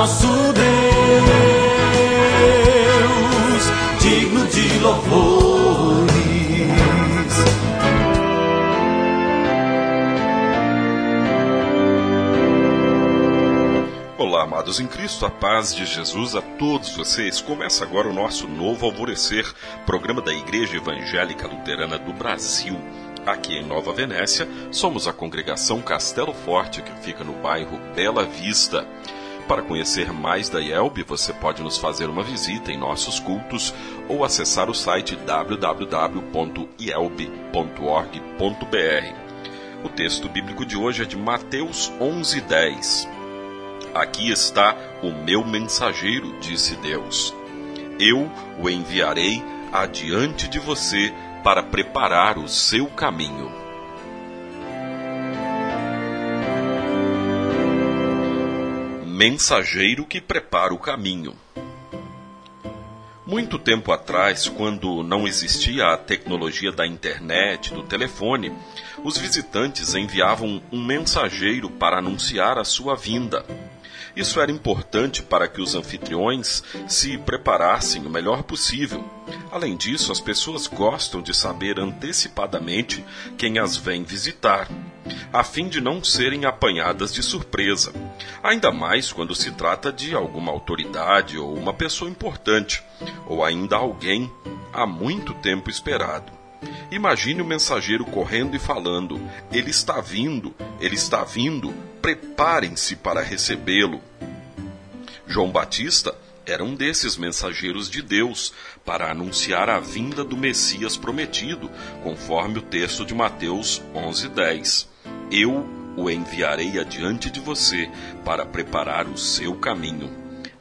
nosso Deus, digno de louvores. Olá, amados em Cristo, a paz de Jesus a todos vocês. Começa agora o nosso novo Alvorecer, programa da Igreja Evangélica Luterana do Brasil. Aqui em Nova Venécia, somos a congregação Castelo Forte, que fica no bairro Bela Vista. Para conhecer mais da IELB, você pode nos fazer uma visita em nossos cultos ou acessar o site www.ielb.org.br. O texto bíblico de hoje é de Mateus 11:10. Aqui está o meu mensageiro, disse Deus. Eu o enviarei adiante de você para preparar o seu caminho. Mensageiro que prepara o caminho. Muito tempo atrás, quando não existia a tecnologia da internet, do telefone, os visitantes enviavam um mensageiro para anunciar a sua vinda. Isso era importante para que os anfitriões se preparassem o melhor possível. Além disso, as pessoas gostam de saber antecipadamente quem as vem visitar, a fim de não serem apanhadas de surpresa. Ainda mais quando se trata de alguma autoridade ou uma pessoa importante, ou ainda alguém há muito tempo esperado. Imagine o mensageiro correndo e falando: Ele está vindo, ele está vindo, preparem-se para recebê-lo. João Batista era um desses mensageiros de Deus para anunciar a vinda do Messias prometido, conforme o texto de Mateus 11:10. Eu o enviarei adiante de você para preparar o seu caminho.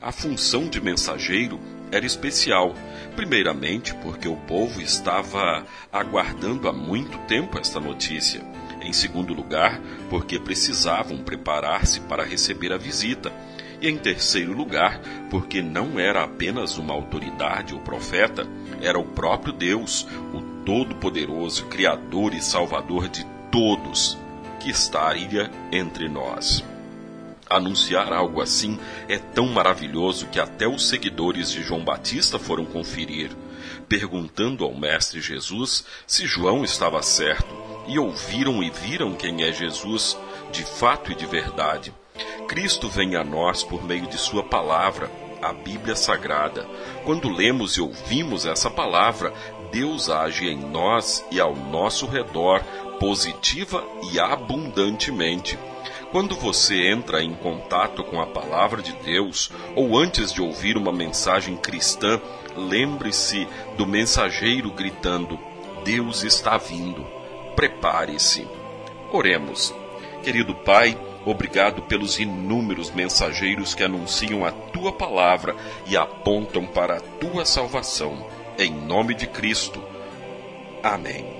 A função de mensageiro era especial, primeiramente porque o povo estava aguardando há muito tempo esta notícia. Em segundo lugar, porque precisavam preparar-se para receber a visita. E em terceiro lugar, porque não era apenas uma autoridade ou profeta, era o próprio Deus, o Todo-Poderoso, Criador e Salvador de todos, que estaria entre nós. Anunciar algo assim é tão maravilhoso que até os seguidores de João Batista foram conferir, perguntando ao Mestre Jesus se João estava certo, e ouviram e viram quem é Jesus, de fato e de verdade. Cristo vem a nós por meio de Sua palavra, a Bíblia Sagrada. Quando lemos e ouvimos essa palavra, Deus age em nós e ao nosso redor, positiva e abundantemente. Quando você entra em contato com a palavra de Deus, ou antes de ouvir uma mensagem cristã, lembre-se do mensageiro gritando: Deus está vindo. Prepare-se. Oremos. Querido Pai, obrigado pelos inúmeros mensageiros que anunciam a tua palavra e apontam para a tua salvação. Em nome de Cristo. Amém.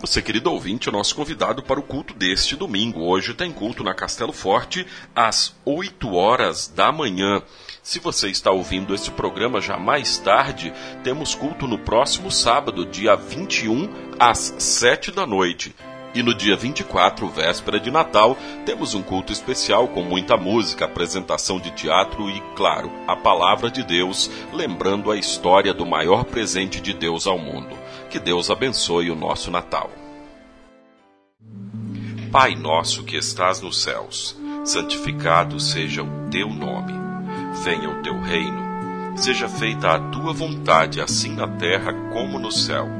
Você, querido ouvinte, é nosso convidado para o culto deste domingo. Hoje tem culto na Castelo Forte às 8 horas da manhã. Se você está ouvindo este programa já mais tarde, temos culto no próximo sábado, dia 21, às 7 da noite. E no dia 24, véspera de Natal, temos um culto especial com muita música, apresentação de teatro e, claro, a palavra de Deus, lembrando a história do maior presente de Deus ao mundo. Que Deus abençoe o nosso Natal. Pai nosso que estás nos céus, santificado seja o teu nome. Venha o teu reino. Seja feita a tua vontade, assim na terra como no céu.